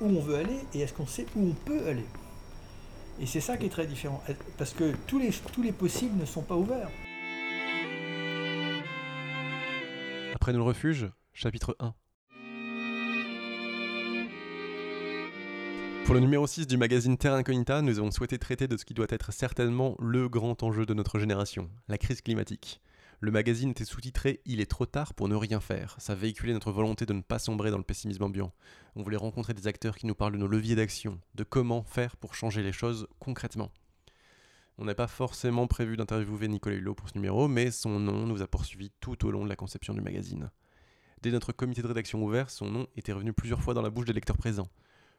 où on veut aller et est-ce qu'on sait où on peut aller Et c'est ça qui est très différent, parce que tous les, tous les possibles ne sont pas ouverts. Après le refuge, chapitre 1. Pour le numéro 6 du magazine Terra Incognita, nous avons souhaité traiter de ce qui doit être certainement le grand enjeu de notre génération, la crise climatique. Le magazine était sous-titré Il est trop tard pour ne rien faire. Ça véhiculait notre volonté de ne pas sombrer dans le pessimisme ambiant. On voulait rencontrer des acteurs qui nous parlent de nos leviers d'action, de comment faire pour changer les choses concrètement. On n'a pas forcément prévu d'interviewer Nicolas Hulot pour ce numéro, mais son nom nous a poursuivis tout au long de la conception du magazine. Dès notre comité de rédaction ouvert, son nom était revenu plusieurs fois dans la bouche des lecteurs présents.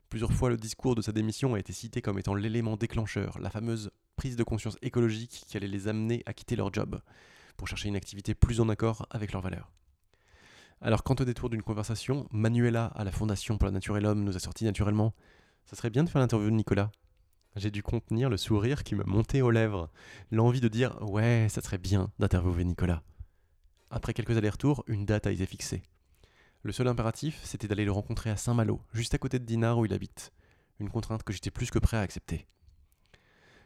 Plusieurs fois, le discours de sa démission a été cité comme étant l'élément déclencheur, la fameuse prise de conscience écologique qui allait les amener à quitter leur job pour chercher une activité plus en accord avec leurs valeurs. Alors quand au détour d'une conversation, Manuela à la Fondation pour la Nature et l'Homme nous a sorti naturellement Ça serait bien de faire l'interview de Nicolas. J'ai dû contenir le sourire qui me montait aux lèvres, l'envie de dire Ouais, ça serait bien d'interviewer Nicolas. Après quelques allers-retours, une date a été fixée. Le seul impératif, c'était d'aller le rencontrer à Saint-Malo, juste à côté de Dinard où il habite. Une contrainte que j'étais plus que prêt à accepter.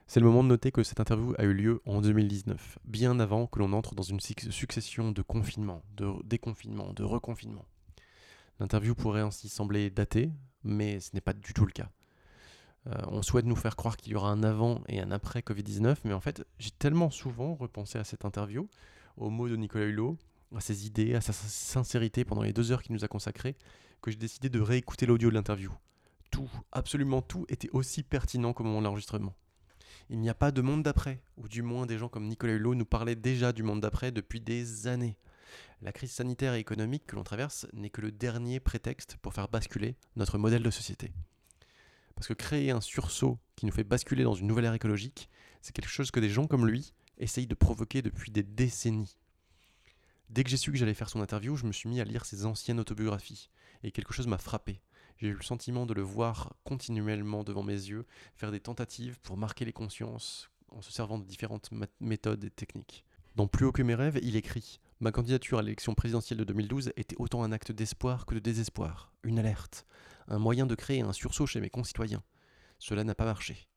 C'est le moment de noter que cette interview a eu lieu en 2019, bien avant que l'on entre dans une succession de confinements, de déconfinements, de reconfinements. L'interview pourrait ainsi sembler datée, mais ce n'est pas du tout le cas. Euh, on souhaite nous faire croire qu'il y aura un avant et un après Covid-19, mais en fait, j'ai tellement souvent repensé à cette interview, aux mots de Nicolas Hulot, à ses idées, à sa sincérité pendant les deux heures qu'il nous a consacrées, que j'ai décidé de réécouter l'audio de l'interview. Tout, absolument tout, était aussi pertinent qu'au moment de l'enregistrement il n'y a pas de monde d'après, ou du moins des gens comme Nicolas Hulot nous parlaient déjà du monde d'après depuis des années. La crise sanitaire et économique que l'on traverse n'est que le dernier prétexte pour faire basculer notre modèle de société. Parce que créer un sursaut qui nous fait basculer dans une nouvelle ère écologique, c'est quelque chose que des gens comme lui essayent de provoquer depuis des décennies. Dès que j'ai su que j'allais faire son interview, je me suis mis à lire ses anciennes autobiographies, et quelque chose m'a frappé j'ai eu le sentiment de le voir continuellement devant mes yeux, faire des tentatives pour marquer les consciences en se servant de différentes méthodes et techniques. Dans Plus haut que mes rêves, il écrit Ma candidature à l'élection présidentielle de 2012 était autant un acte d'espoir que de désespoir, une alerte, un moyen de créer un sursaut chez mes concitoyens. Cela n'a pas marché.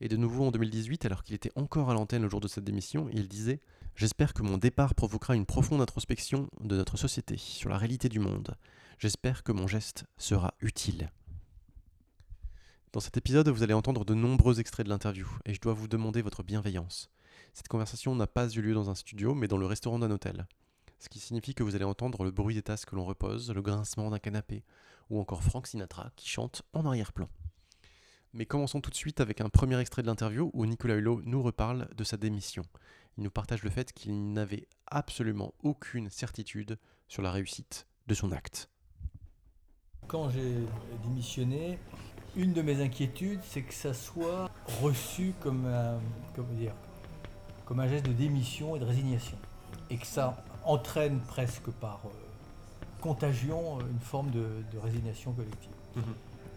Et de nouveau en 2018, alors qu'il était encore à l'antenne le jour de cette démission, il disait J'espère que mon départ provoquera une profonde introspection de notre société sur la réalité du monde. J'espère que mon geste sera utile. Dans cet épisode, vous allez entendre de nombreux extraits de l'interview, et je dois vous demander votre bienveillance. Cette conversation n'a pas eu lieu dans un studio, mais dans le restaurant d'un hôtel. Ce qui signifie que vous allez entendre le bruit des tasses que l'on repose, le grincement d'un canapé, ou encore Frank Sinatra qui chante en arrière-plan. Mais commençons tout de suite avec un premier extrait de l'interview où Nicolas Hulot nous reparle de sa démission. Il nous partage le fait qu'il n'avait absolument aucune certitude sur la réussite de son acte quand j'ai démissionné, une de mes inquiétudes, c'est que ça soit reçu comme un, dire, comme un geste de démission et de résignation. Et que ça entraîne presque par euh, contagion une forme de, résignation collective. Mhm.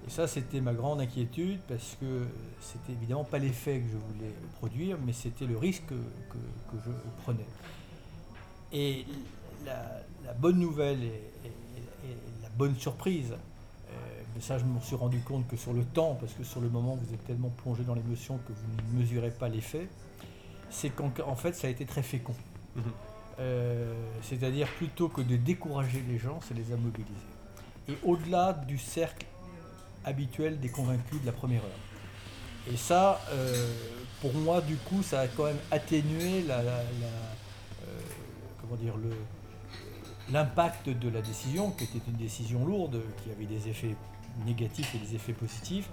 Et ça, c'était ma grande inquiétude parce que c'était évidemment pas l'effet que je voulais produire, mais c'était le risque que, je prenais. Et la, bonne nouvelle et bonne surprise. Euh, mais ça, je me suis rendu compte que sur le temps, parce que sur le moment, vous êtes tellement plongé dans l'émotion que vous ne mesurez pas l'effet, c'est qu'en fait, ça a été très fécond. Mhm. Euh, c'est-à-dire, plutôt que de décourager les gens, c'est les a mobilisés. Et au-delà du cercle habituel des convaincus de la première heure. Et ça, euh, pour moi, du coup, ça a quand même atténué la, comment dire, le, l'impact de la décision, qui était une décision lourde, qui avait des effets négatifs et des effets positifs.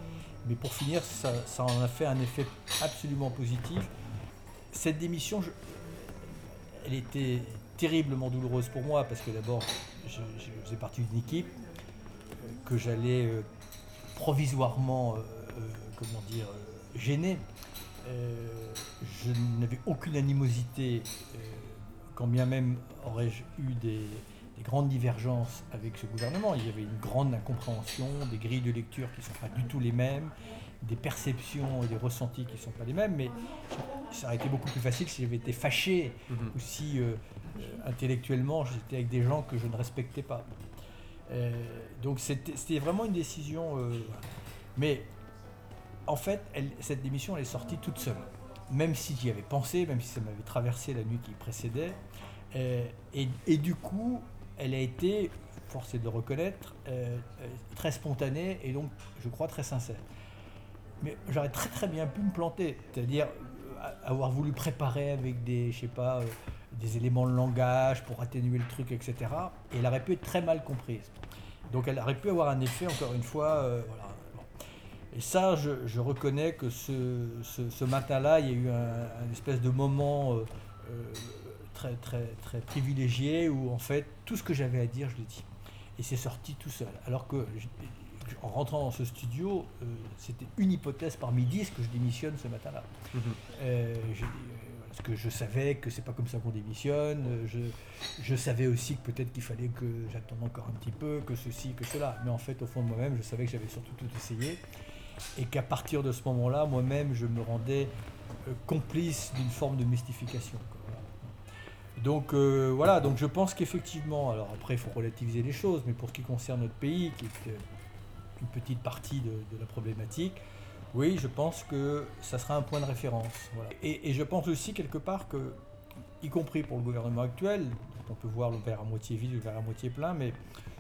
Mais pour finir, ça, en a fait un effet absolument positif. Cette démission, elle était terriblement douloureuse pour moi parce que d'abord, je, faisais partie d'une équipe euh, que j'allais euh, provisoirement, euh, comment dire, gêner. je n'avais aucune animosité quand bien même aurais-je eu des, grandes divergences avec ce gouvernement, il y avait une grande incompréhension, des grilles de lecture qui ne sont pas du tout les mêmes, des perceptions et des ressentis qui ne sont pas les mêmes, mais ça aurait été beaucoup plus facile si j'avais été fâché mhm. ou si euh, euh, intellectuellement j'étais avec des gens que je ne respectais pas. donc c'était vraiment une décision. mais en fait, cette démission, elle est sortie toute seule. Même si j'y avais pensé, même si ça m'avait traversé la nuit qui précédait. et, du coup, elle a été, forcé de le reconnaître, très spontanée et donc, je crois, très sincère. Mais j'aurais très très bien pu me planter, c'est-à-dire avoir voulu préparer avec des, je sais pas, euh, des éléments de langage pour atténuer le truc, etc. Et elle aurait pu être très mal comprise. Donc elle aurait pu avoir un effet, encore une fois, euh, voilà. Et ça, je, reconnais que ce, ce, matin-là, il y a eu un, espèce de moment euh, très, très, très privilégié où, en fait, tout ce que j'avais à dire, je l'ai dit. Et c'est sorti tout seul. Alors que en rentrant dans ce studio, euh, c'était une hypothèse parmi dix que je démissionne ce matin-là. Mhm. Euh, parce que je savais que c'est pas comme ça qu'on démissionne. Je, savais aussi que peut-être qu'il fallait que j'attende encore un petit peu, que ceci, que cela. Mais en fait, au fond de moi-même, je savais que j'avais surtout tout essayé. Et qu'à partir de ce moment-là, moi-même, je me rendais euh, complice d'une forme de mystification. Donc voilà, donc je pense qu'effectivement, alors après il faut relativiser les choses, mais pour ce qui concerne notre pays, qui est une petite partie de, la problématique, oui, je pense que ça sera un point de référence. Et, je pense aussi quelque part que, y compris pour le gouvernement actuel, on peut voir le verre à moitié vide, le verre à moitié plein, mais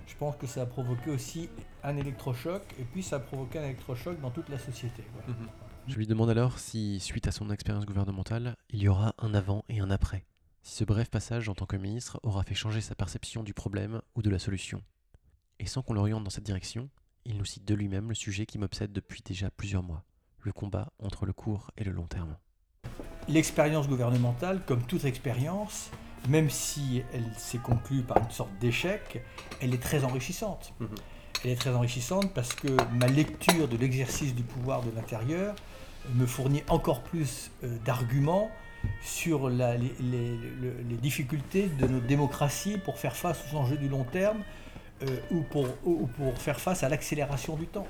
je pense que ça a provoqué aussi un électrochoc, et puis ça a provoqué un électrochoc dans toute la société. Mhm. Je lui demande alors si, suite à son expérience gouvernementale, il y aura un avant et un après. Si ce bref passage en tant que ministre aura fait changer sa perception du problème ou de la solution. Et sans qu'on l'oriente dans cette direction, il nous cite de lui-même le sujet qui m'obsède depuis déjà plusieurs mois, le combat entre le court et le long terme. L'expérience gouvernementale, comme toute expérience, même si elle s'est conclue par une sorte d'échec, elle est très enrichissante. Mhm. Elle est très enrichissante parce que ma lecture de l'exercice du pouvoir de l'intérieur me fournit encore plus euh, d'arguments sur les, les, difficultés de notre démocratie pour faire face aux enjeux du long terme euh, ou, pour, pour faire face à l'accélération du temps.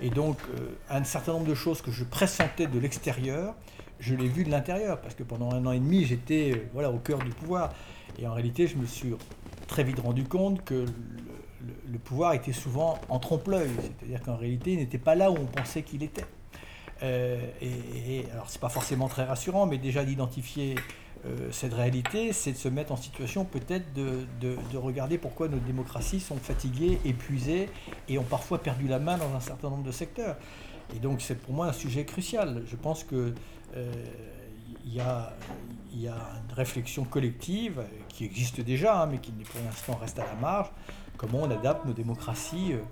Et donc, euh, un certain nombre de choses que je pressentais de l'extérieur, je l'ai vu de l'intérieur, parce que pendant un an et demi, j'étais euh, voilà, au cœur du pouvoir. Et en réalité, je me suis très vite rendu compte que le, pouvoir était souvent en trompe-l'œil, c'est-à-dire qu'en réalité, il n'était pas là où on pensait qu'il était. et, et, alors, c'est pas forcément très rassurant, mais déjà d'identifier euh, cette réalité, c'est de se mettre en situation peut-être de, regarder pourquoi nos démocraties sont fatiguées, épuisées et ont parfois perdu la main dans un certain nombre de secteurs. Et donc c'est pour moi un sujet crucial. Je pense que euh, il y, a, y, a, une réflexion collective qui existe déjà, hein, mais qui pour l'instant reste à la marge, comment on adapte nos démocraties euh,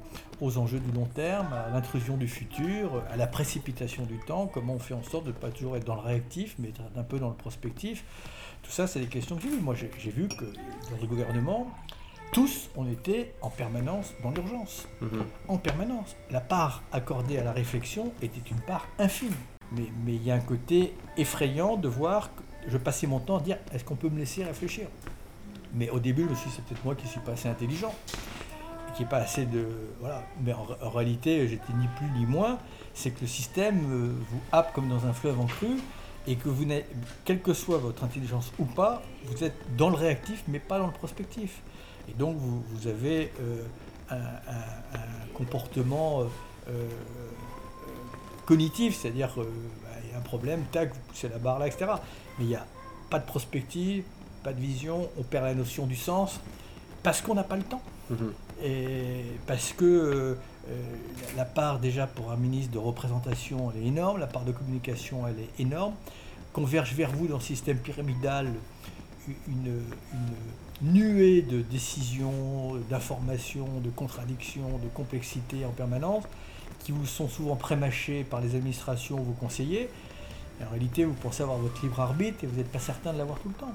aux enjeux du long terme, à l'intrusion du futur, à la précipitation du temps, comment on fait en sorte de ne pas toujours être dans le réactif, mais un peu dans le prospectif? Tout ça, c'est des questions que j'ai vues. Moi, j'ai vu que dans le gouvernement, tous, on était en permanence dans l'urgence. Mhm. En permanence. La part accordée à la réflexion était une part infime. Mais, il y a un côté effrayant de voir que je passais mon temps à dire est-ce qu'on peut me laisser réfléchir? Mais au début, je me suis dit, c'est peut-être moi qui suis pas assez intelligent, qui n'est pas assez de. Voilà. Mais en, réalité, j'étais ni plus ni moins. C'est que le système euh, vous happe comme dans un fleuve en crue et que vous n'êtes, quelle que soit votre intelligence ou pas, vous êtes dans le réactif mais pas dans le prospectif. Et donc vous, avez euh, un, comportement euh, cognitif, c'est-à-dire qu'il bah, y a un problème, tac, vous poussez la barre là, etc. Mais il n'y a pas de prospective, pas de vision, on perd la notion du sens, parce qu'on n'a pas le temps. Mhm. Et parce que euh, la part déjà pour un ministre de représentation, elle est énorme, la part de communication, elle est énorme. Converge vers vous dans le système pyramidal une, nuée de décisions, d'informations, de contradictions, de complexité en permanence, qui vous sont souvent prémâchées par les administrations ou vos conseillers. en réalité, vous pensez avoir votre libre arbitre et vous n'êtes pas certain de l'avoir tout le temps.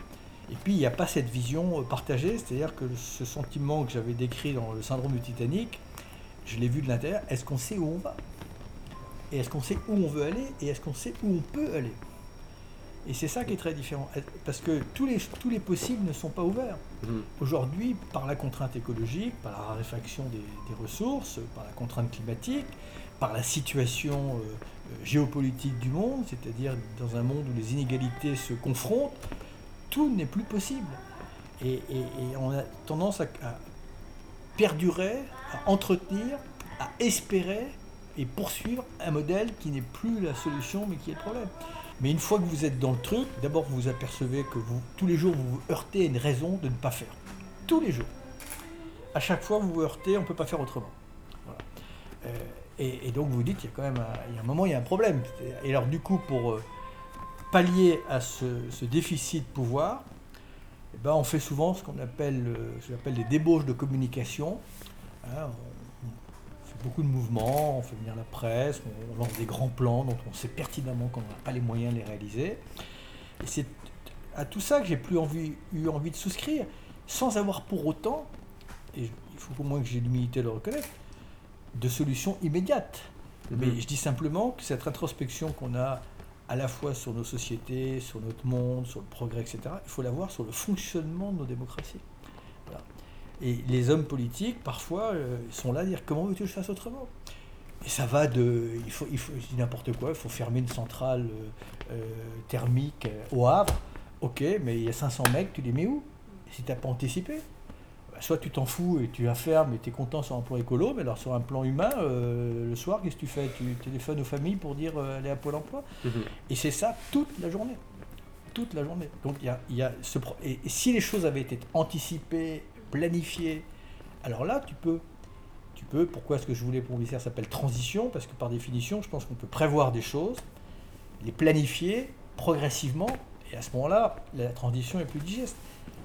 Et puis, il n'y a pas cette vision euh, partagée, c'est-à-dire que ce sentiment que j'avais décrit dans le syndrome du Titanic, je l'ai vu de l'intérieur. Est-ce qu'on sait où on va? Et est-ce qu'on sait où on veut aller Et est-ce qu'on sait où on peut aller? Et c'est ça qui est très différent. Parce que tous les, tous les possibles ne sont pas ouverts. Mmh. Aujourd'hui, par la contrainte écologique, par la raréfaction des, ressources, par la contrainte climatique, par la situation euh, euh, géopolitique du monde, c'est-à-dire dans un monde où les inégalités se confrontent, tout n'est plus possible. Et, on a tendance à, perdurer, à entretenir, à espérer et poursuivre un modèle qui n'est plus la solution mais qui est le problème. Mais une fois que vous êtes dans le truc, d'abord vous apercevez que tous les jours vous vous heurtez à une raison de ne pas faire. Tous les jours. À chaque fois vous vous heurtez, on ne peut pas faire autrement. Euh, et, donc vous dites, il y a quand même un, moment, il y a un problème. Et alors du coup, pour euh, pallier à ce, déficit de pouvoir, eh ben, on fait souvent ce qu'on appelle, euh, ce appelle des débauches de communication. Hein, beaucoup de mouvements, on fait venir la presse, on lance des grands plans dont on sait pertinemment qu'on n'a pas les moyens de les réaliser. Et c'est à tout ça que j'ai plus eu envie de souscrire, sans avoir pour autant, et il faut au moins que j'ai l'humilité de le reconnaître, de solutions immédiates. Mhm. Mais je dis simplement que cette introspection qu'on a à la fois sur nos sociétés, sur notre monde, sur le progrès, etc., il faut l'avoir sur le fonctionnement de nos démocraties. Et les hommes politiques, parfois, euh, sont là à dire comment veux-tu que je fasse autrement? Et ça va de. Il faut, il faut je dis n'importe quoi, il faut fermer une centrale euh, euh, thermique au Havre. Ok, mais il y a 500 mecs, tu les mets où? Si tu n'as pas anticipé Soit tu t'en fous et tu la fermes et tu es content sur un plan écolo, mais alors sur un plan humain, le soir, qu'est-ce que tu fais? Tu téléphones aux familles pour dire aller à Pôle emploi? Mhm. Et c'est ça toute la journée toute la journée. Donc il y a, y a ce et si les choses avaient été anticipées, planifier. Alors là, tu peux. Tu peux. Pourquoi est-ce que je voulais pour ça s'appelle transition? Parce que par définition, je pense qu'on peut prévoir des choses, les planifier progressivement, et à ce moment-là, la transition est plus digeste.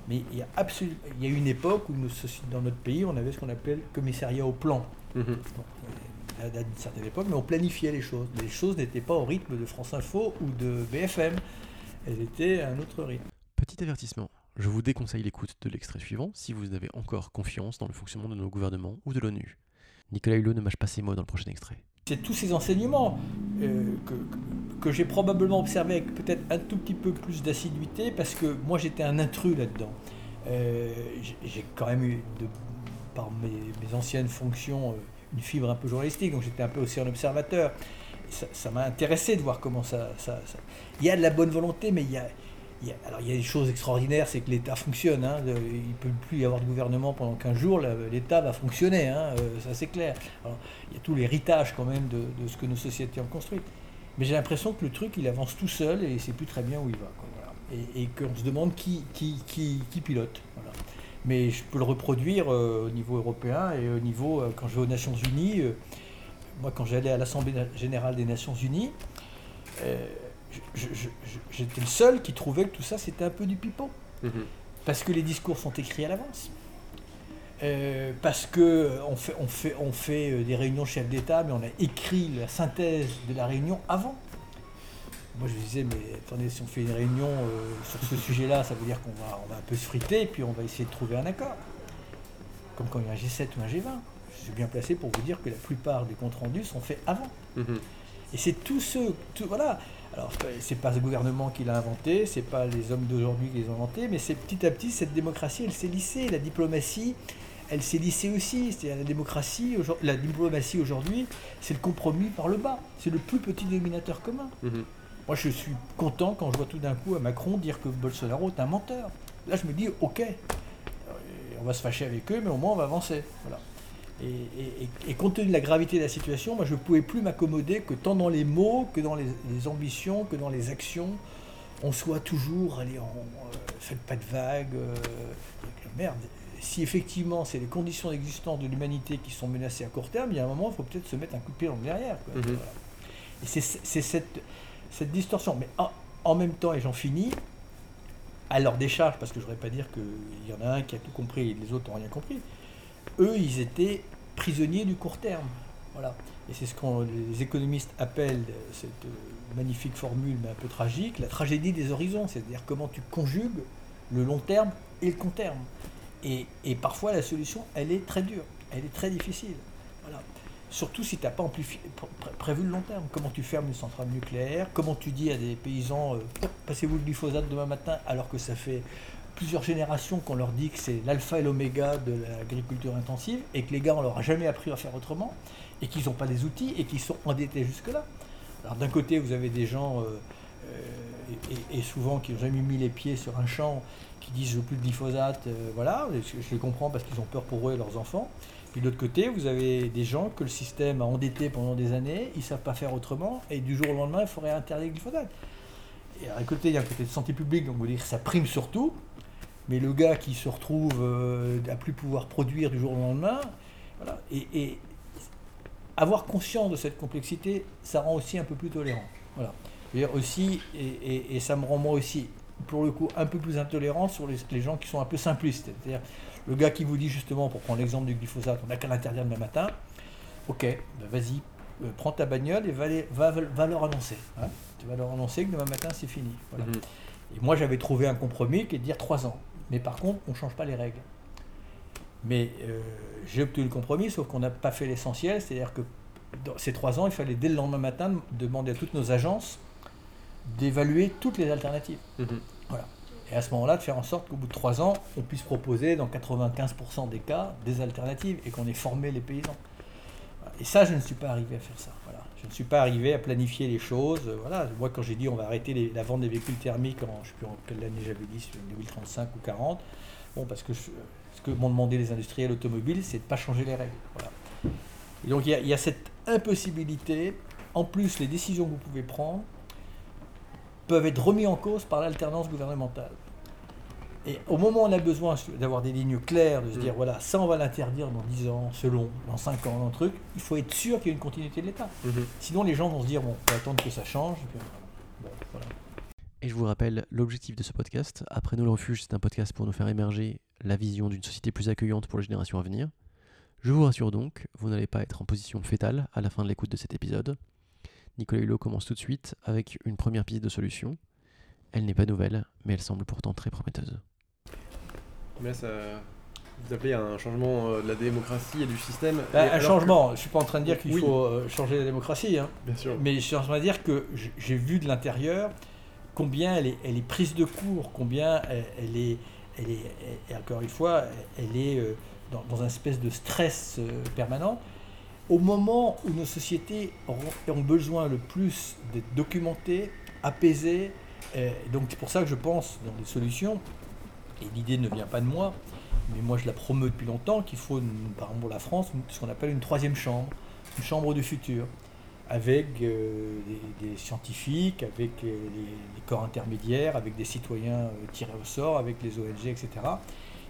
Mais il y a absolument, il y a une époque où nous, dans notre pays, on avait ce qu'on appelle commissariat au plan. Mmh. à une certaine époque, mais on planifiait les choses. Les choses n'étaient pas au rythme de France Info ou de BFM. Elles étaient à un autre rythme. Petit avertissement. Je vous déconseille l'écoute de l'extrait suivant si vous avez encore confiance dans le fonctionnement de nos gouvernements ou de l'ONU. Nicolas Hulot ne mâche pas ses mots dans le prochain extrait. C'est tous ces enseignements euh, que, j'ai probablement observés avec peut-être un tout petit peu plus d'assiduité parce que moi j'étais un intrus là-dedans. Euh, j'ai quand même eu, par mes, anciennes fonctions, euh, une fibre un peu journalistique, donc j'étais un peu aussi un observateur. Ça m'a intéressé de voir comment ça, ça, Il y a de la bonne volonté, mais il y a, alors il y a des choses extraordinaires, c'est que l'État fonctionne. Hein, il ne peut plus y avoir de gouvernement pendant 15 jours, l'État va fonctionner, hein, euh, ça c'est clair. il y a tout l'héritage quand même de, ce que nos sociétés ont construit. Mais j'ai l'impression que le truc, il avance tout seul et sait plus très bien où il va. Et, qu'on se demande qui, pilote. Mais je peux le reproduire euh, au niveau européen et au niveau, euh, quand je vais aux Nations Unies, moi quand j'allais à l'Assemblée générale des Nations Unies, j'étais le seul qui trouvait que tout ça c'était un peu du pipeau. Mhm. Parce que les discours sont écrits à l'avance. Euh, parce que on fait, on fait, on fait euh, des réunions chefs d'État, mais on a écrit la synthèse de la réunion avant. Moi je disais, mais attendez, si on fait une réunion euh, sur ce sujet-là, ça veut dire qu'on va, on va un peu se friter, et puis on va essayer de trouver un accord. Comme quand il y a un G7 ou un G20. Je suis bien placé pour vous dire que la plupart des comptes rendus sont faits avant. Mhm. Et c'est tout ce. Tout, voilà. Alors, c'est pas ce gouvernement qui l'a inventé, c'est pas les hommes d'aujourd'hui qui les ont inventés, mais c'est petit à petit, cette démocratie, elle s'est lissée. La diplomatie, elle s'est lissée aussi. C'est-à-dire la démocratie, la diplomatie aujourd'hui, c'est le compromis par le bas. C'est le plus petit dénominateur commun. Mhm. Moi, je suis content quand je vois tout d'un coup à Macron dire que Bolsonaro est un menteur. Là, je me dis, ok, euh, on va se fâcher avec eux, mais au moins on va avancer. Voilà. Et, compte tenu de la gravité de la situation, moi je ne pouvais plus m'accommoder que tant dans les mots, que dans les, ambitions, que dans les actions, on soit toujours, allez, on, euh, faites pas de vagues. Euh, merde, si effectivement c'est les conditions d'existence de l'humanité qui sont menacées à court terme, il y a un moment, il faut peut-être se mettre un coup de pied dans le derrière. Mhm. Et c'est cette, cette, distorsion. Mais en, même temps, et j'en finis, à leur décharge, parce que je ne voudrais pas dire qu'il y en a un qui a tout compris et les autres n'ont rien compris, eux, ils étaient prisonniers du court terme. Voilà. Et c'est ce que les économistes appellent cette magnifique formule, mais un peu tragique, la tragédie des horizons, c'est-à-dire comment tu conjugues le long terme et le court terme. Et, parfois, la solution, elle est très dure, elle est très difficile. Voilà. Surtout si tu n'as pas prévu le long terme. Comment tu fermes une centrale nucléaire Comment tu dis à des paysans, euh, passez-vous le glyphosate demain matin, alors que ça fait plusieurs générations qu'on leur dit que c'est l'alpha et l'oméga de l'agriculture intensive et que les gars, on leur a jamais appris à faire autrement et qu'ils n'ont pas les outils et qu'ils sont endettés jusque-là. Alors d'un côté, vous avez des gens, euh, euh, et, souvent qui n'ont jamais mis les pieds sur un champ, qui disent je veux plus de glyphosate, euh, voilà, je, les comprends parce qu'ils ont peur pour eux et leurs enfants. Puis de l'autre côté, vous avez des gens que le système a endettés pendant des années, ils ne savent pas faire autrement, et du jour au lendemain, il faudrait interdire le glyphosate. Et à côté, il y a un côté de santé publique, donc vous dire ça prime surtout, mais le gars qui se retrouve euh, à plus pouvoir produire du jour au lendemain, voilà, et, avoir conscience de cette complexité, ça rend aussi un peu plus tolérant. Voilà. aussi, et, ça me rend moi aussi, pour le coup, un peu plus intolérant sur les, gens qui sont un peu simplistes. C'est-à-dire, le gars qui vous dit justement, pour prendre l'exemple du glyphosate, on n'a qu'à l'interdire demain matin, ok, ben vas-y, euh, prends ta bagnole et va, va, leur annoncer. Hein. tu vas leur annoncer que demain matin c'est fini. Voilà. Mhm. Et moi j'avais trouvé un compromis qui est de dire trois ans. Mais par contre, on ne change pas les règles. Mais euh, j'ai obtenu le compromis, sauf qu'on n'a pas fait l'essentiel, c'est-à-dire que dans ces trois ans, il fallait dès le lendemain matin demander à toutes nos agences d'évaluer toutes les alternatives. Mhm. Voilà. Et à ce moment-là, de faire en sorte qu'au bout de trois ans, on puisse proposer dans 95% des cas des alternatives et qu'on ait formé les paysans. Et ça, je ne suis pas arrivé à faire ça. Voilà. Je ne suis pas arrivé à planifier les choses. Voilà. Moi, quand j'ai dit on va arrêter la vente des véhicules thermiques en, je sais plus en quelle année j'avais dit, 2035 ou 40, bon, parce que ce que m'ont demandé les industriels automobiles, c'est de ne pas changer les règles. Donc, il y, a, cette impossibilité. En plus, les décisions que vous pouvez prendre peuvent être remises en cause par l'alternance gouvernementale. Et au moment où on a besoin d'avoir des lignes claires, de se dire, mm. voilà, ça on va l'interdire dans 10 ans, selon, dans 5 ans, dans le truc, il faut être sûr qu'il y a une continuité de l'État. Mm-hmm. Sinon les gens vont se dire, bon, on va attendre que ça change. Et je vous rappelle l'objectif de ce podcast. Après nous le refuge, c'est un podcast pour nous faire émerger la vision d'une société plus accueillante pour les générations à venir. Je vous rassure donc, vous n'allez pas être en position fétale à la fin de l'écoute de cet épisode. Nicolas Hulot commence tout de suite avec une première piste de solution. Elle n'est pas nouvelle, mais elle semble pourtant très prometteuse. Mais là, ça, vous appelez un changement euh, de la démocratie et du système. Bah, un changement, je ne suis pas en train de dire qu'il faut euh, changer la démocratie, hein. Bien sûr. mais je suis en train de dire que j'ai vu de l'intérieur combien elle est, elle est, prise de court, combien elle, est, elle est, encore une fois, elle est euh, dans, dans, un espèce de stress permanent. Au moment où nos sociétés ont besoin le plus d'être documentées, apaisées, donc c'est pour ça que je pense dans des solutions, et l'idée ne vient pas de moi, mais moi je la promeus depuis longtemps, qu'il faut, par exemple pour la France, ce qu'on appelle une troisième chambre, une chambre du futur, avec euh, des, scientifiques, avec les, corps intermédiaires, avec des citoyens euh, tirés au sort, avec les ONG, etc.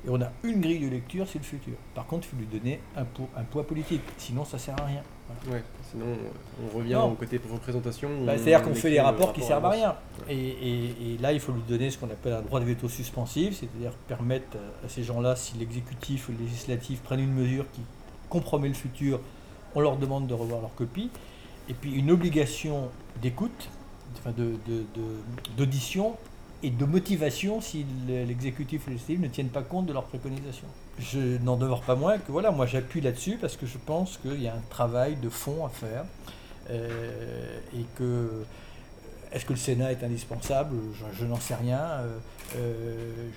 Et on a une grille de lecture, c'est le futur. Par contre, il faut lui donner un poids, un poids politique, sinon ça sert à rien. Ouais, sinon on revient au côté représentation. Bah, c'est-à-dire qu'on fait des rapports qui servent à rien. Et, là, il faut lui donner ce qu'on appelle un droit de veto suspensif, c'est-à-dire permettre à ces gens-là, si l'exécutif ou le législatif prennent une mesure qui compromet le futur, on leur demande de revoir leur copie. Et puis une obligation d'écoute, enfin d'audition et de motivation si l'exécutif ou le ne tiennent pas compte de leurs préconisations. Je n'en demeure pas moins que voilà, moi j'appuie là-dessus parce que je pense qu'il y a un travail de fond à faire euh, et que est-ce que le Sénat est indispensable? Je, n'en sais rien. Euh, euh,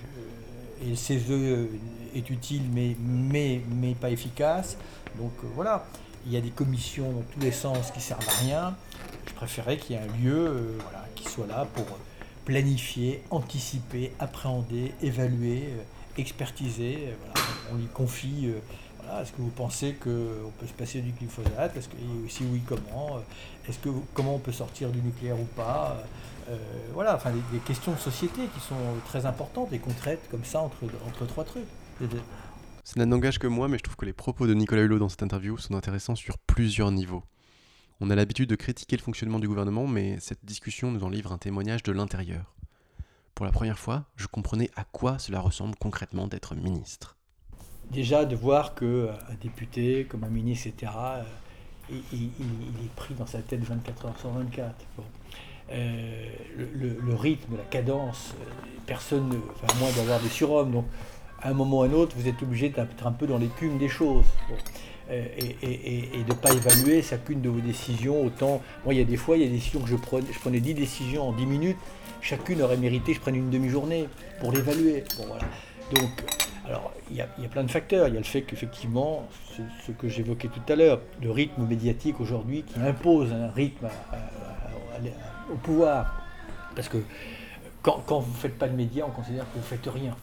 et le CESE est utile mais, mais, mais pas efficace. Donc voilà, il y a des commissions dans tous les sens qui servent à rien. Je préférais qu'il y ait un lieu voilà, qui soit là pour planifier, anticiper, appréhender, évaluer, euh, expertiser. Euh, on lui confie euh, est-ce que vous pensez qu'on peut se passer du glyphosate Est-ce que, Si oui, comment Est-ce que comment on peut sortir du nucléaire ou pas Voilà, enfin des, questions de société qui sont très importantes et qu'on traite comme ça entre, entre trois trucs. Ça n'engage que moi, mais je trouve que les propos de Nicolas Hulot dans cette interview sont intéressants sur plusieurs niveaux. On a l'habitude de critiquer le fonctionnement du gouvernement, mais cette discussion nous en livre un témoignage de l'intérieur. Pour la première fois, je comprenais à quoi cela ressemble concrètement d'être ministre. Déjà de voir qu'un euh, député, comme un ministre, etc., euh, il, est pris dans sa tête 24 heures sur 24. Euh, le, rythme, la cadence, personne, enfin moi d'avoir des surhommes, donc à un moment ou à un autre, vous êtes obligé d'être un peu dans l'écume des choses. Et, de ne pas évaluer chacune de vos décisions autant. Moi, il y a des fois, il y a des décisions que je prenais, je prenais 10 décisions en 10 minutes, chacune aurait mérité que je prenne une demi-journée pour l'évaluer. Bon, voilà. Donc, alors, il y, a, il y, a, plein de facteurs. Il y a le fait qu'effectivement, ce, que j'évoquais tout à l'heure, le rythme médiatique aujourd'hui qui impose un rythme au pouvoir. Parce que quand, quand vous ne faites pas de médias, on considère que vous ne faites rien.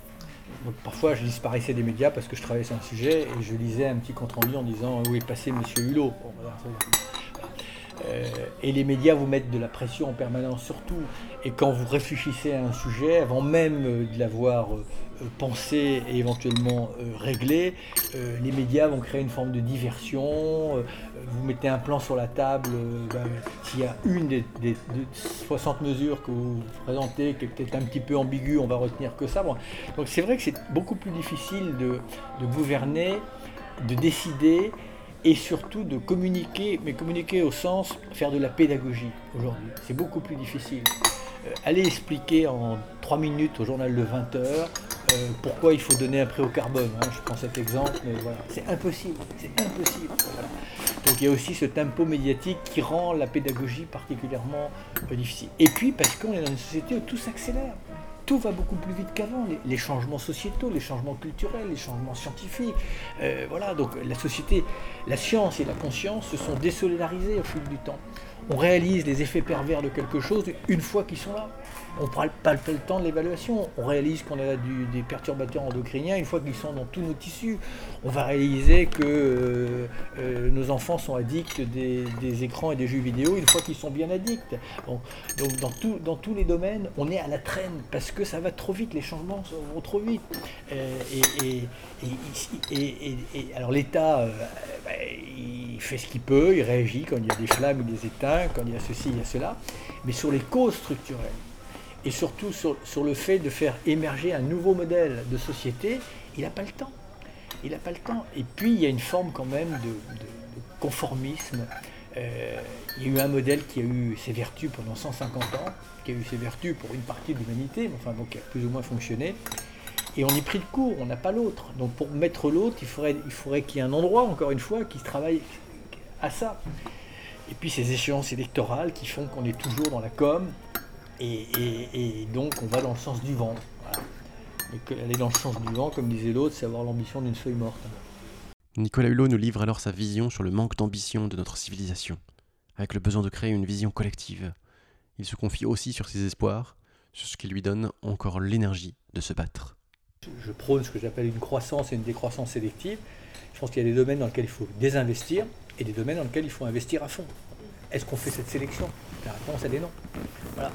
Parfois, je disparaissais des médias parce que je travaillais sur un sujet et je lisais un petit compte-rendu en disant où est passé Monsieur Hulot? Euh, et les médias vous mettent de la pression en permanence surtout. Et quand vous réfléchissez à un sujet, avant même euh, de l'avoir euh, pensé et éventuellement réglé, les médias vont créer une forme de diversion. vous mettez un plan sur la table, ben, s'il y a une des, 60 mesures que vous présentez qui est peut-être un petit peu ambiguë, on va retenir que ça. Donc c'est vrai que c'est beaucoup plus difficile de, de gouverner, de décider et surtout de communiquer, mais communiquer au sens faire de la pédagogie aujourd'hui. C'est beaucoup plus difficile. Euh, aller expliquer en 3 minutes au journal de 20 heures euh, pourquoi il faut donner un prix au carbone. Hein. je prends cet exemple, mais voilà, c'est impossible. C'est impossible. Donc il y a aussi ce tempo médiatique qui rend la pédagogie particulièrement euh, difficile. Et puis parce qu'on est dans une société où tout s'accélère tout va beaucoup plus vite qu'avant. Les, changements sociétaux, les changements culturels, les changements scientifiques. Euh, voilà, donc la société, la science et la conscience se sont désolidarisées au fil du temps. On réalise les effets pervers de quelque chose une fois qu'ils sont là on ne prend pas le temps de l'évaluation. On réalise qu'on a des perturbateurs endocriniens une fois qu'ils sont dans tous nos tissus. On va réaliser que euh, euh, nos enfants sont addicts des, écrans et des jeux vidéo une fois qu'ils sont bien addicts. donc dans, tous les domaines, on est à la traîne parce que ça va trop vite, les changements vont trop vite. Euh, et, alors l'État, bah, il fait ce qu'il peut, il réagit quand il y a des flammes, il les éteint, quand il y a ceci, il y a cela. Mais sur les causes structurelles, et surtout sur, le fait de faire émerger un nouveau modèle de société, il n'a pas le temps. Il n'a pas le temps. Et puis, il y a une forme quand même de, conformisme. Euh, il y a eu un modèle qui a eu ses vertus pendant 150 ans, qui a eu ses vertus pour une partie de l'humanité, enfin, donc qui a plus ou moins fonctionné. Et on y pris de court, on n'a pas l'autre. Donc pour mettre l'autre, il faudrait qu'il y ait un endroit, encore une fois, qui travaille à ça. Et puis ces échéances électorales qui font qu'on est toujours dans la com, et, donc on va dans le sens du vent. Voilà. aller dans le sens du vent, comme disait l'autre, c'est avoir l'ambition d'une feuille morte. Nicolas Hulot nous livre alors sa vision sur le manque d'ambition de notre civilisation, avec le besoin de créer une vision collective. Il se confie aussi sur ses espoirs, sur ce qui lui donne encore l'énergie de se battre. Je prône ce que j'appelle une croissance et une décroissance sélective. Je pense qu'il y a des domaines dans lesquels il faut désinvestir et des domaines dans lesquels il faut investir à fond. Est-ce qu'on fait cette sélection? La réponse, elle est non. Voilà.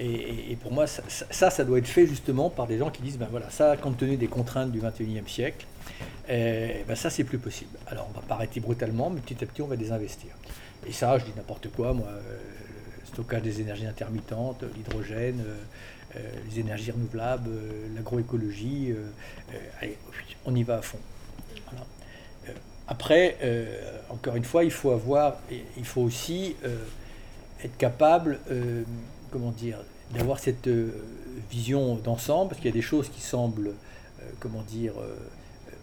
Et, pour moi, ça, ça, doit être fait justement par des gens qui disent, ben voilà, ça, compte tenu des contraintes du 21e siècle, eh, ben ça, c'est plus possible. Alors, on va pas arrêter brutalement, mais petit à petit, on va désinvestir. Et ça, je dis n'importe quoi, moi, euh, le stockage des énergies intermittentes, l'hydrogène, euh, euh, les énergies renouvelables, l'agroécologie, allez, on y va à fond. Après, encore une fois, il faut avoir, il faut aussi être capable comment dire, d'avoir cette euh, vision d'ensemble, parce qu'il y a des choses qui semblent, euh, comment dire, euh,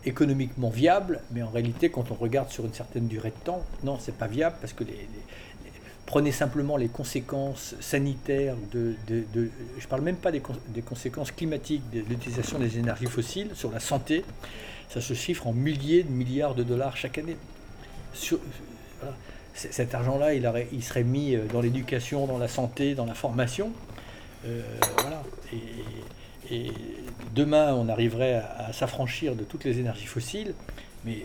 économiquement viables, mais en réalité, quand on regarde sur une certaine durée de temps, non, c'est pas viable, parce que prenez simplement les conséquences sanitaires de, je parle même pas des, conséquences climatiques de l'utilisation des énergies fossiles sur la santé, ça se chiffre en milliers de milliards de dollars chaque année. Cet argent-là, il, serait mis euh, dans l'éducation, dans la santé, dans la formation. Euh, voilà. Et, demain, on arriverait à, s'affranchir de toutes les énergies fossiles, mais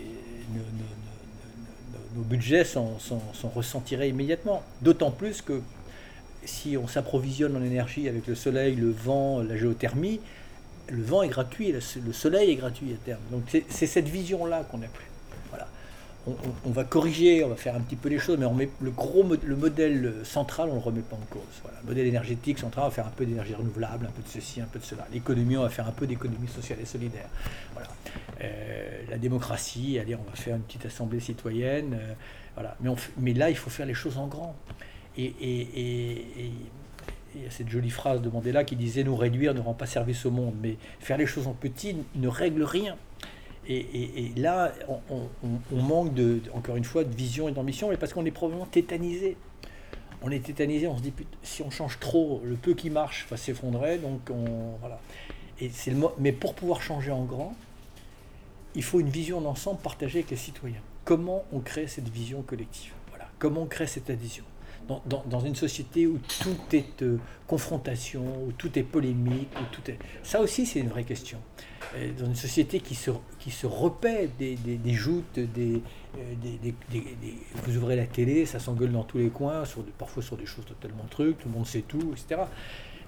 nos, budgets s'en ressentiraient immédiatement. D'autant plus que si on s'approvisionne en énergie avec le soleil, le vent, la géothermie, le vent est gratuit, le soleil est gratuit à terme. Donc c'est cette vision-là qu'on n'a plus on, va corriger, on va faire un petit peu les choses, mais on le gros le modèle central, on ne le remet pas en cause. Le modèle énergétique central, on va faire un peu d'énergie renouvelable, un peu de ceci, un peu de cela. L'économie, on va faire un peu d'économie sociale et solidaire. Voilà. Euh, la démocratie, allez, on va faire une petite assemblée citoyenne. Euh, voilà. Mais, là, il faut faire les choses en grand. Et, il y a cette jolie phrase de Mandela qui disait Nous réduire ne rend pas service au monde, mais faire les choses en petit ne règle rien. Et, là, on, manque, de, encore une fois, de vision et d'ambition, mais parce qu'on est probablement tétanisé. On est tétanisé, on se dit, si on change trop, le peu qui marche va s'effondrer. Donc, on, voilà. Mais pour pouvoir changer en grand, il faut une vision d'ensemble partagée avec les citoyens. Comment on crée cette vision collective? Comment on crée cette adhésion? Dans, une société où tout est euh, confrontation, où tout est polémique, où tout est... Ça aussi, c'est une vraie question. dans une société qui se, qui se repaît des, des, joutes, des, des, vous ouvrez la télé, ça s'engueule dans tous les coins, sur parfois sur des choses totalement trucs, tout le monde sait tout, etc.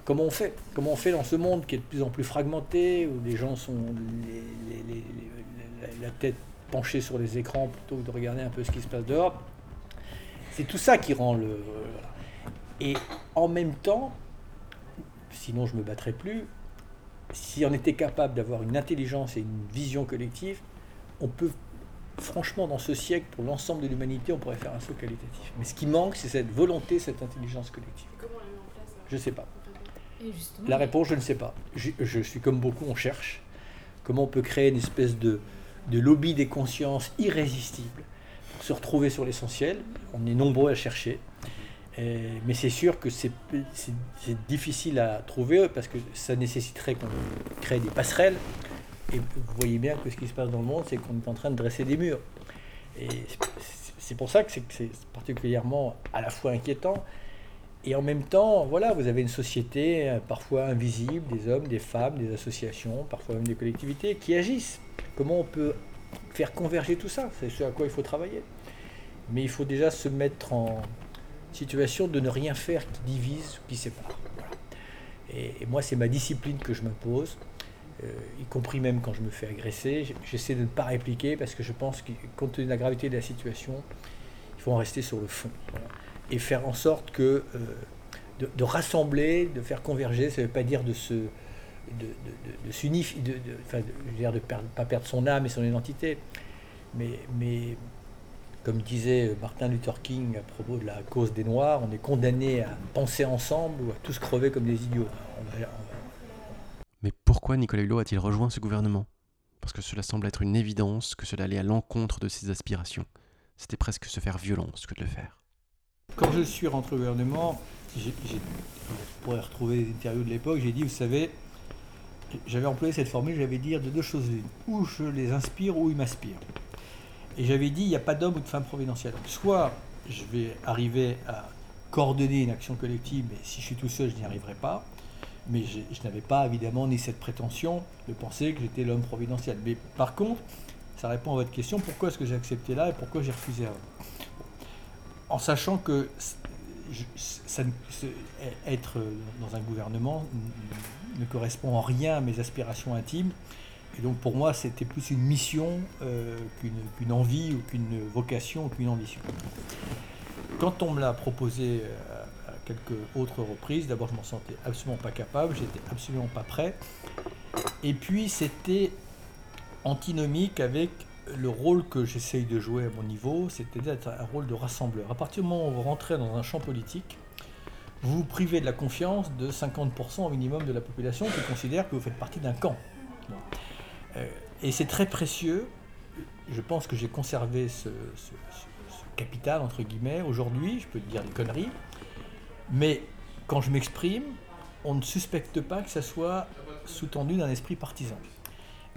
Comment on fait? Comment on fait dans ce monde qui est de plus en plus fragmenté, où les gens sont la tête penchée sur les écrans plutôt que de regarder un peu ce qui se passe dehors? C'est tout ça qui rend le... Et en même temps, sinon je ne me battrais plus, si on était capable d'avoir une intelligence et une vision collective, on peut franchement dans ce siècle, pour l'ensemble de l'humanité, on pourrait faire un saut qualitatif. Mais ce qui manque, c'est cette volonté, cette intelligence collective. comment on la met en place Je ne sais pas. La réponse, je ne sais pas. Je, suis comme beaucoup, on cherche comment on peut créer une espèce de, de lobby des consciences irrésistible se retrouver sur l'essentiel. On est nombreux à chercher. mais c'est sûr que c'est difficile à trouver parce que ça nécessiterait qu'on crée des passerelles. Et vous voyez bien que ce qui se passe dans le monde, c'est qu'on est en train de dresser des murs. Et c'est pour ça que c'est particulièrement à la fois inquiétant et en même temps, voilà, vous avez une société euh, parfois invisible, des hommes, des femmes, des associations, parfois même des collectivités qui agissent. Comment on peut faire converger tout ça? C'est ce à quoi il faut travailler. Mais il faut déjà se mettre en situation de ne rien faire qui divise ou qui sépare. Et, moi, c'est ma discipline que je m'impose, euh, y compris même quand je me fais agresser. J'essaie de ne pas répliquer parce que je pense que, compte tenu de la gravité de la situation, il faut en rester sur le fond et faire en sorte que euh, de, rassembler, de faire converger, ça ne veut pas dire de se de, s'unifier, de, de, pas perdre son âme et son identité, mais comme disait Martin Luther King à propos de la cause des Noirs, on est condamné à penser ensemble ou à tous crever comme des idiots. Mais pourquoi Nicolas Hulot a-t-il rejoint ce gouvernement? Parce que cela semble être une évidence que cela allait à l'encontre de ses aspirations. C'était presque se faire violence que de le faire. Quand je suis rentré au gouvernement, je pourrais retrouver les interviews de l'époque, j'ai dit, vous savez, j'avais employé cette formule, j'avais dit de deux choses l'une. Ou je les inspire, ou ils m'inspirent. Et j'avais dit, il n'y a pas d'homme ou de femme providentielle. Soit je vais arriver à coordonner une action collective, mais si je suis tout seul, je n'y arriverai pas. Mais je, n'avais pas évidemment ni cette prétention de penser que j'étais l'homme providentiel. Mais par contre, ça répond à votre question, pourquoi est-ce que j'ai accepté là et pourquoi j'ai refusé avant? En sachant que être dans un gouvernement ne correspond en rien à mes aspirations intimes. Et donc pour moi, c'était plus une mission euh, qu'une envie ou qu'une vocation ou qu'une ambition. Quand on me l'a proposé euh, à quelques autres reprises, d'abord je m'en sentais absolument pas capable, j'étais absolument pas prêt. Et puis c'était antinomique avec le rôle que j'essaye de jouer à mon niveau, c'était d'être un rôle de rassembleur. À partir du moment où vous rentrez dans un champ politique, vous vous privez de la confiance de 50% au minimum de la population qui considère que vous faites partie d'un camp. Et c'est très précieux. Je pense que j'ai conservé ce, capital, entre guillemets, aujourd'hui. Je peux dire des conneries. Mais quand je m'exprime, on ne suspecte pas que ça soit sous-tendu d'un esprit partisan.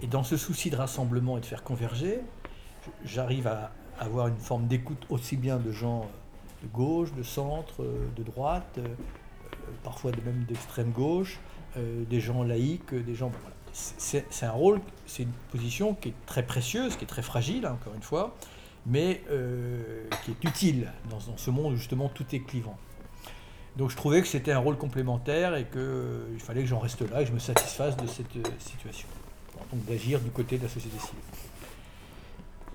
Et dans ce souci de rassemblement et de faire converger, j'arrive à avoir une forme d'écoute aussi bien de gens euh, de gauche, de centre, euh, de droite, euh, parfois même d'extrême gauche, des gens laïcs, des gens. C'est un rôle, c'est une position qui est très précieuse, qui est très fragile, hein, encore une fois, mais qui est utile dans, ce monde où justement tout est clivant. Donc je trouvais que c'était un rôle complémentaire et qu'il fallait que j'en reste là et que je me satisfasse de cette situation donc d'agir du côté de la société civile.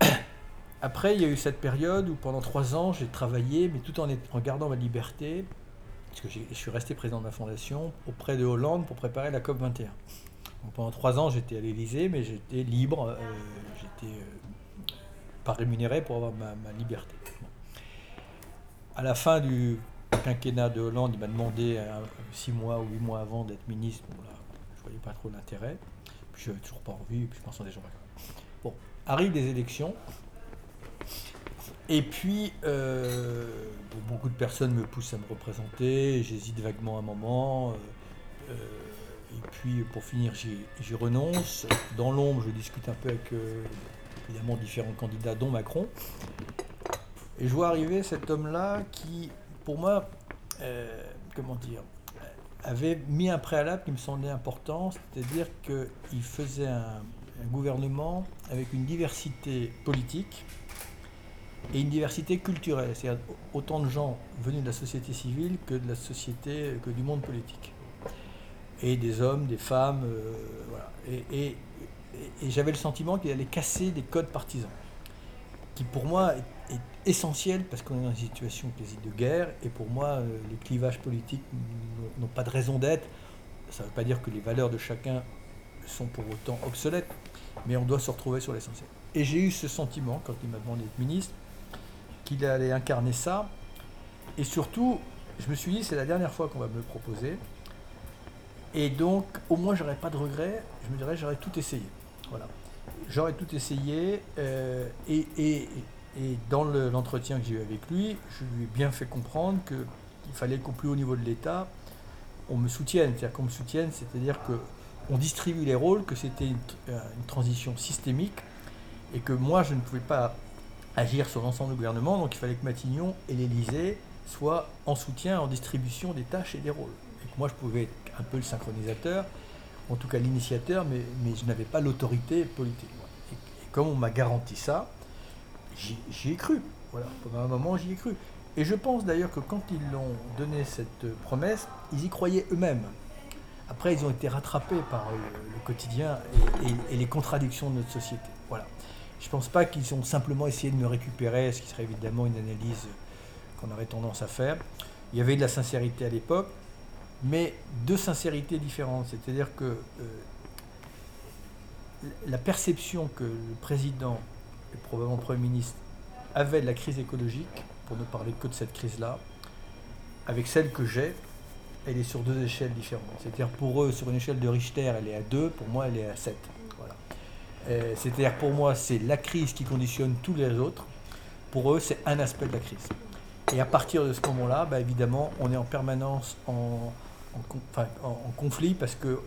Après, il y a eu cette période où pendant trois ans, j'ai travaillé, mais tout en, en gardant ma liberté, parce que je suis resté président de la fondation, auprès de Hollande pour préparer la COP 21. Pendant trois ans, j'étais à l'Élysée, mais j'étais libre, euh, j'étais euh, pas rémunéré pour avoir ma, liberté. À la fin du quinquennat de Hollande, il m'a demandé euh, six mois ou huit mois avant d'être ministre. Bon, là, je voyais pas trop l'intérêt. Puis je n'avais toujours pas envie, puis je des gens. Bon, arrivent des élections. Et puis, beaucoup de personnes me poussent à me représenter, j'hésite vaguement un moment. Et puis, pour finir, j'y renonce. Dans l'ombre, je discute un peu avec, euh, évidemment, différents candidats, dont Macron. Et je vois arriver cet homme-là qui pour moi, comment dire, avait mis un préalable qui me semblait important, c'est-à-dire qu'il faisait un, gouvernement avec une diversité politique et une diversité culturelle, c'est-à-dire autant de gens venus de la société civile que de la société, que du monde politique. Et des hommes, des femmes, euh. Et, j'avais le sentiment qu'il allait casser des codes partisans, qui pour moi est, essentiel parce qu'on est dans une situation quasi de guerre, et pour moi, euh, les clivages politiques n'ont pas de raison d'être. Ça ne veut pas dire que les valeurs de chacun sont pour autant obsolètes, mais on doit se retrouver sur l'essentiel. Et j'ai eu ce sentiment, quand il m'a demandé d'être ministre, qu'il allait incarner ça. Et surtout, je me suis dit, c'est la dernière fois qu'on va me le proposer. Et donc, au moins, j'aurais pas de regrets. Je me dirais, j'aurais tout essayé. Voilà. J'aurais tout essayé. Euh, et, et, et, dans l'entretien que j'ai eu avec lui, je lui ai bien fait comprendre qu'il fallait qu'au plus haut niveau de l'État, on me soutienne. C'est-à-dire qu'on me soutienne, c'est-à-dire que on distribue les rôles, que c'était euh, une, transition systémique et que moi je ne pouvais pas agir sur l'ensemble du gouvernement, donc il fallait que Matignon et l'Élysée soient en soutien, en distribution des tâches et des rôles. Et que moi je pouvais être un peu le synchronisateur, en tout cas l'initiateur, mais, mais je n'avais pas l'autorité politique. Et, comme on m'a garanti ça, j'y ai cru. Voilà, pendant un moment j'y ai cru. Et je pense d'ailleurs que quand ils l'ont donné cette promesse, ils y croyaient eux-mêmes. Après, ils ont été rattrapés par le, quotidien et, les contradictions de notre société. Voilà. Je ne pense pas qu'ils ont simplement essayé de me récupérer, ce qui serait évidemment une analyse qu'on aurait tendance à faire. Il y avait de la sincérité à l'époque, mais deux sincérités différentes. C'est-à-dire que euh, la perception que le président et probablement le Premier ministre avaient de la crise écologique, pour ne parler que de cette crise-là, avec celle que j'ai, elle est sur deux échelles différentes. C'est-à-dire pour eux, sur une échelle de Richter, elle est à 2, pour moi, elle est à 7. Voilà. Euh, c'est-à-dire pour moi, c'est la crise qui conditionne tous les autres. Pour eux, c'est un aspect de la crise. Et à partir de ce moment-là, bah, évidemment, on est en permanence en, conflit parce que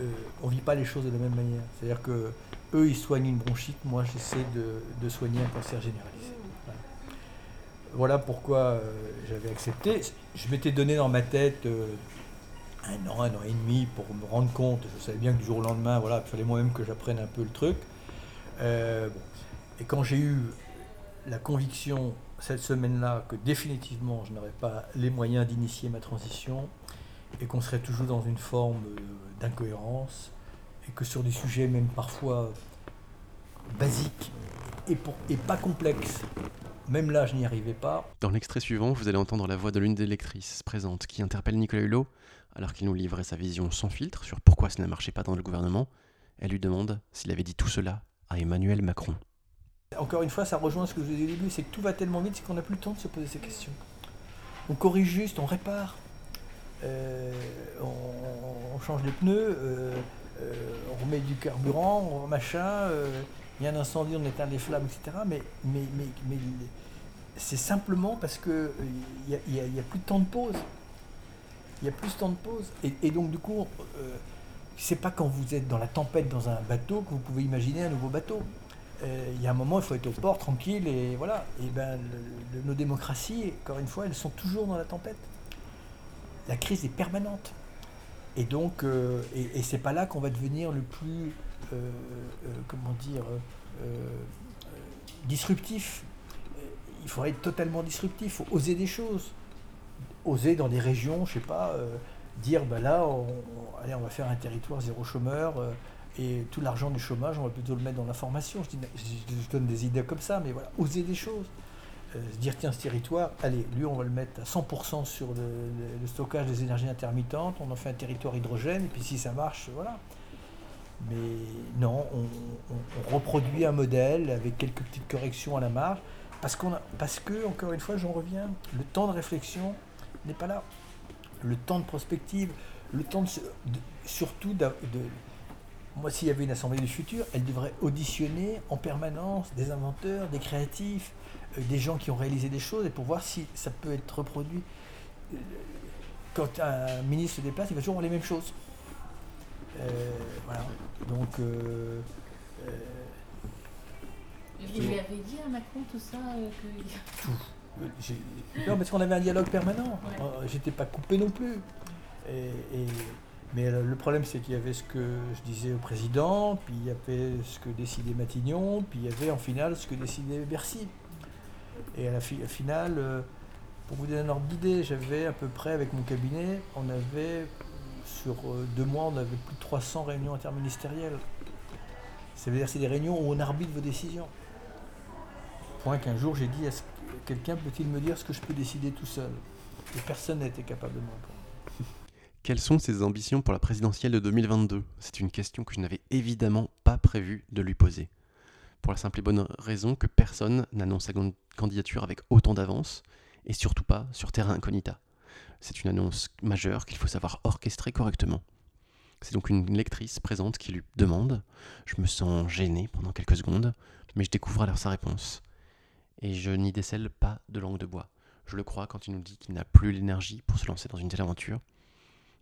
euh, on vit pas les choses de la même manière. C'est-à-dire que eux, ils soignent une bronchite, moi, j'essaie de soigner un cancer généralisé. Voilà pourquoi euh, j'avais accepté. Je m'étais donné dans ma tête euh, un an, un an et demi pour me rendre compte. Je savais bien que du jour au lendemain, voilà, il fallait moi-même que j'apprenne un peu le truc. Euh, et quand j'ai eu la conviction cette semaine-là que définitivement je n'aurais pas les moyens d'initier ma transition et qu'on serait toujours dans une forme d'incohérence et que sur des sujets même parfois basiques et, et pas complexes, même là, je n'y arrivais pas. Dans l'extrait suivant, vous allez entendre la voix de l'une des lectrices présentes qui interpelle Nicolas Hulot alors qu'il nous livrait sa vision sans filtre sur pourquoi cela ne marchait pas dans le gouvernement. Elle lui demande s'il avait dit tout cela à Emmanuel Macron. Encore une fois, ça rejoint ce que je vous ai dit au début, c'est que tout va tellement vite qu'on n'a plus le temps de se poser ces questions. On corrige juste, on répare, euh, on, change les pneus, euh, euh, on remet du carburant, on machin il y a un incendie, on éteint les flammes, etc. Mais, c'est simplement parce qu'il n'y a, y a, plus de temps de pause. Il n'y a plus de temps de pause. Et, donc, du coup, c'est pas quand vous êtes dans la tempête dans un bateau que vous pouvez imaginer un nouveau bateau. Il y a un moment, il faut être au port, tranquille, et voilà. Et ben, nos démocraties, encore une fois, elles sont toujours dans la tempête. La crise est permanente. Et donc, euh, et, c'est pas là qu'on va devenir le plus euh, euh, comment dire, euh, disruptif. Il faudrait être totalement disruptif, il faut oser des choses. Oser dans des régions, je sais pas, dire bah là, on va faire un territoire zéro chômeur et tout l'argent du chômage, on va plutôt le mettre dans la formation. Je, je, donne des idées comme ça, mais voilà, oser des choses. Se dire, tiens, ce territoire, allez, lui, on va le mettre à 100% sur le, stockage des énergies intermittentes, on en fait un territoire hydrogène, et puis si ça marche, voilà. Mais non, on, reproduit un modèle avec quelques petites corrections à la marge, parce, qu'on a, parce que, encore une fois, j'en reviens, le temps de réflexion n'est pas là. Le temps de prospective, le temps de, surtout de, moi, s'il y avait une assemblée du futur, elle devrait auditionner en permanence des inventeurs, des créatifs, euh, des gens qui ont réalisé des choses, et pour voir si ça peut être reproduit. Euh, quand un ministre se déplace, il va toujours voir les mêmes choses. Euh, voilà. Donc. Euh, euh, vous lui avez dit à Macron tout ça Tout. Non, parce qu'on avait un dialogue permanent. Euh, j'étais pas coupé non plus. Et, mais le problème, c'est qu'il y avait ce que je disais au président, puis il y avait ce que décidait Matignon, puis il y avait en finale ce que décidait Bercy. Et à la finale, euh, pour vous donner un ordre d'idée, j'avais à peu près, avec mon cabinet, on avait, sur euh, deux mois, on avait plus de 300 réunions interministérielles. Ça veut dire que c'est des réunions où on arbitre vos décisions. Point qu'un jour, j'ai dit, quelqu'un peut-il me dire ce que je peux décider tout seul? Et personne été capable de me répondre. Quelles sont ses ambitions pour la présidentielle de 2022 C'est une question que je n'avais évidemment pas prévu de lui poser. Pour la simple et bonne raison que personne n'annonce sa candidature avec autant d'avance, et surtout pas sur terrain incognita. C'est une annonce majeure qu'il faut savoir orchestrer correctement. C'est donc une lectrice présente qui lui demande. Je me sens gêné pendant quelques secondes, mais je découvre alors sa réponse. Et je n'y décèle pas de langue de bois. Je le crois quand il nous dit qu'il n'a plus l'énergie pour se lancer dans une telle aventure,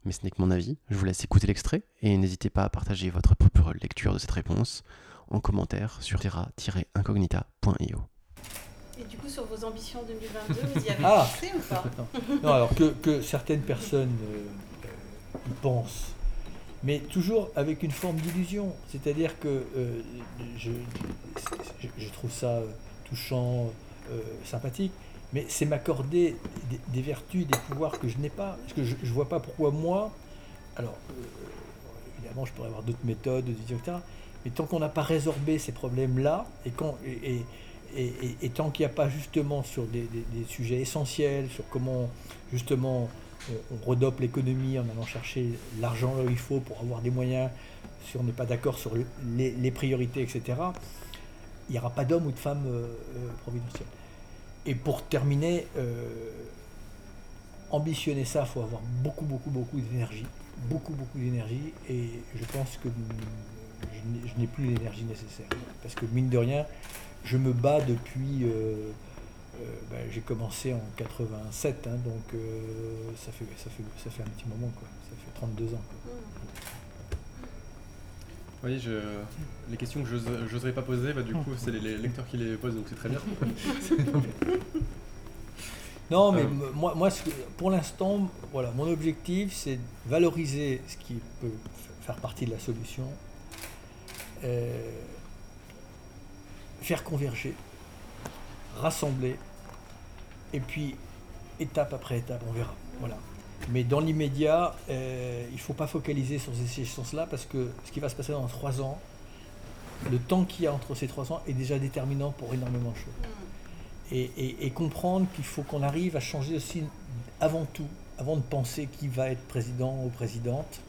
mais ce n'est que mon avis. Je vous laisse écouter l'extrait et n'hésitez pas à partager votre propre lecture de cette réponse en commentaire sur terra-incognita.io. Et du coup, sur vos ambitions 2022, vous y avez ah pensé ou pas? Non, alors que, certaines personnes euh, y pensent, mais toujours avec une forme d'illusion. C'est-à-dire que euh, je, trouve ça touchant, euh, sympathique, mais c'est m'accorder des, vertus, des pouvoirs que je n'ai pas. Parce que je ne vois pas pourquoi moi, alors euh, évidemment je pourrais avoir d'autres méthodes, etc. Mais tant qu'on n'a pas résorbé ces problèmes-là, et, quand, et, et, tant qu'il n'y a pas justement sur des, sujets essentiels, sur comment justement on, redope l'économie en allant chercher l'argent là où il faut pour avoir des moyens, si on n'est pas d'accord sur les, priorités, etc., il n'y aura pas d'homme ou de femme euh, euh, providentiel. Et pour terminer, euh, ambitionner ça, il faut avoir beaucoup, beaucoup, beaucoup d'énergie. Beaucoup, beaucoup d'énergie. Et je pense que je n'ai plus l'énergie nécessaire. Parce que mine de rien, je me bats depuis. Euh, euh, ben, j'ai commencé en 87, hein, donc ça, fait, ça, fait, ça fait un petit moment, quoi. ça fait 32 ans. Oui, je... les questions que je n'oserais pas poser, bah, du coup, c'est les, lecteurs qui les posent, donc c'est très bien. non, mais euh. moi, moi pour l'instant, voilà, mon objectif, c'est de valoriser ce qui peut faire partie de la solution, euh, faire converger, rassembler, et puis, étape après étape, on verra. Voilà. Mais dans l'immédiat, euh, il ne faut pas focaliser sur ces échéances-là parce que ce qui va se passer dans trois ans, le temps qu'il y a entre ces trois ans est déjà déterminant pour énormément de choses. Et, comprendre qu'il faut qu'on arrive à changer aussi, avant tout, avant de penser qui va être président ou présidente,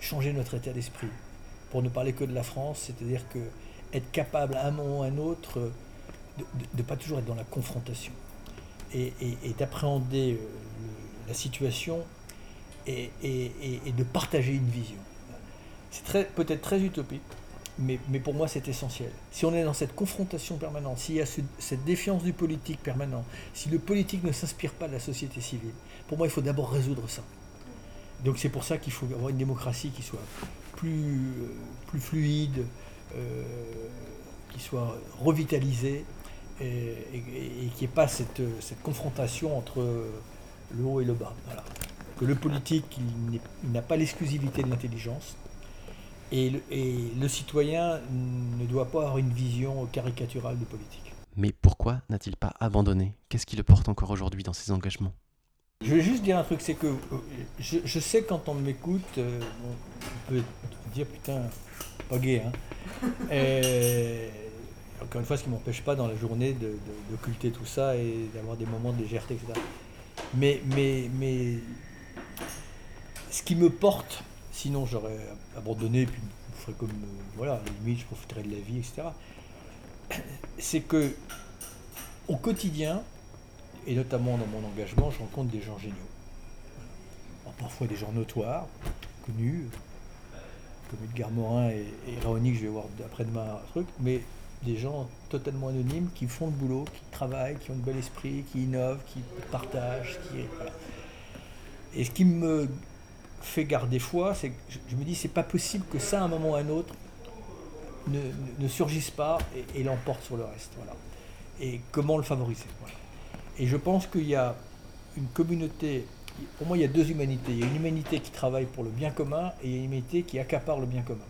changer notre état d'esprit. Pour ne parler que de la France, c'est-à-dire que être capable à un moment ou à un autre de ne pas toujours être dans la confrontation et, d'appréhender euh, la situation et, de partager une vision. C'est peut-être très utopique, mais, mais, pour moi c'est essentiel. Si on est dans cette confrontation permanente, s'il y a cette défiance du politique permanent, si le politique ne s'inspire pas de la société civile, pour moi il faut d'abord résoudre ça. Donc c'est pour ça qu'il faut avoir une démocratie qui soit plus, plus fluide, euh, qui soit revitalisée et, et, qui n'ait pas cette, cette confrontation entre le haut et le bas. Que le politique, il n'a pas l'exclusivité de l'intelligence. Et le, citoyen ne doit pas avoir une vision caricaturale de politique. Mais pourquoi n'a-t-il pas abandonné? Qu'est-ce qui le porte encore aujourd'hui dans ses engagements? Je vais juste dire un truc, c'est que euh, je, sais quand on m'écoute, euh, on peut dire putain, pas gay. Hein. Encore une fois, ce qui ne m'empêche pas dans la journée d'occulter tout ça et d'avoir des moments de légèreté, etc. Mais, mais, mais ce qui me porte, sinon j'aurais abandonné, puis je ferais comme, euh, voilà, limite je profiterais de la vie, etc. C'est que au quotidien, et notamment dans mon engagement, je rencontre des gens géniaux. parfois des gens notoires, connus, comme Edgar Morin et, et que je vais voir après-demain un truc, mais des gens totalement anonymes qui font le boulot, qui travaillent, qui ont un bel esprit, qui innovent, qui partagent. Et ce qui me fait garder foi, c'est que je, me dis c'est pas possible que ça, à un moment ou à un autre, ne, surgisse pas et, l'emporte sur le reste. Voilà. Et comment le favoriser Et je pense qu'il y a une communauté, pour moi il y a deux humanités. Il y a une humanité qui travaille pour le bien commun et une humanité qui accapare le bien commun.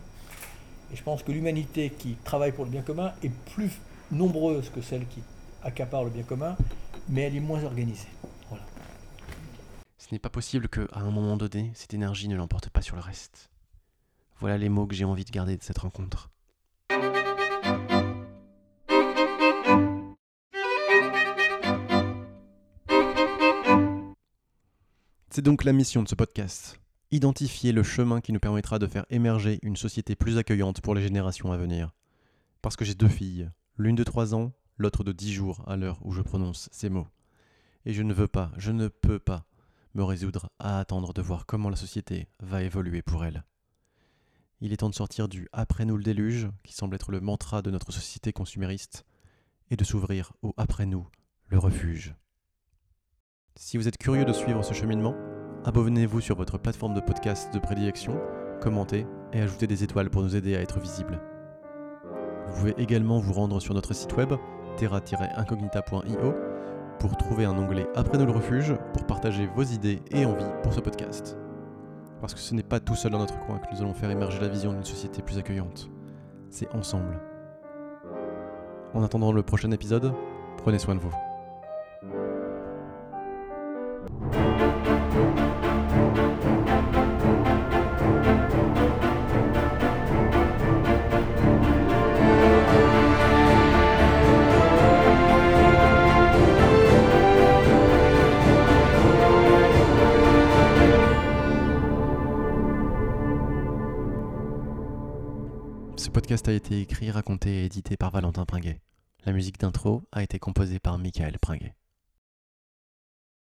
Et je pense que l'humanité qui travaille pour le bien commun est plus nombreuse que celle qui accapare le bien commun, mais elle est moins organisée. Ce n'est pas possible que, à un moment donné, cette énergie ne l'emporte pas sur le reste. Voilà les mots que j'ai envie de garder de cette rencontre. C'est donc la mission de ce podcast. Identifier le chemin qui nous permettra de faire émerger une société plus accueillante pour les générations à venir. Parce que j'ai deux filles, l'une de 3 ans, l'autre de 10 jours à l'heure où je prononce ces mots. Et je ne veux pas, je ne peux pas me résoudre à attendre de voir comment la société va évoluer pour elles. Il est temps de sortir du après nous le déluge, qui semble être le mantra de notre société consumériste, et de s'ouvrir au après nous le refuge. Si vous êtes curieux de suivre ce cheminement, abonnez-vous sur votre plateforme de podcast de prédilection, commentez et ajoutez des étoiles pour nous aider à être visibles. Vous pouvez également vous rendre sur notre site web terra-incognita.io pour trouver un onglet Après nous le refuge pour partager vos idées et envies pour ce podcast. Parce que ce n'est pas tout seul dans notre coin que nous allons faire émerger la vision d'une société plus accueillante. C'est ensemble. En attendant le prochain épisode, prenez soin de vous. Ce podcast a été écrit, raconté et édité par Valentin Pringuet. La musique d'intro a été composée par Michael Pringuet.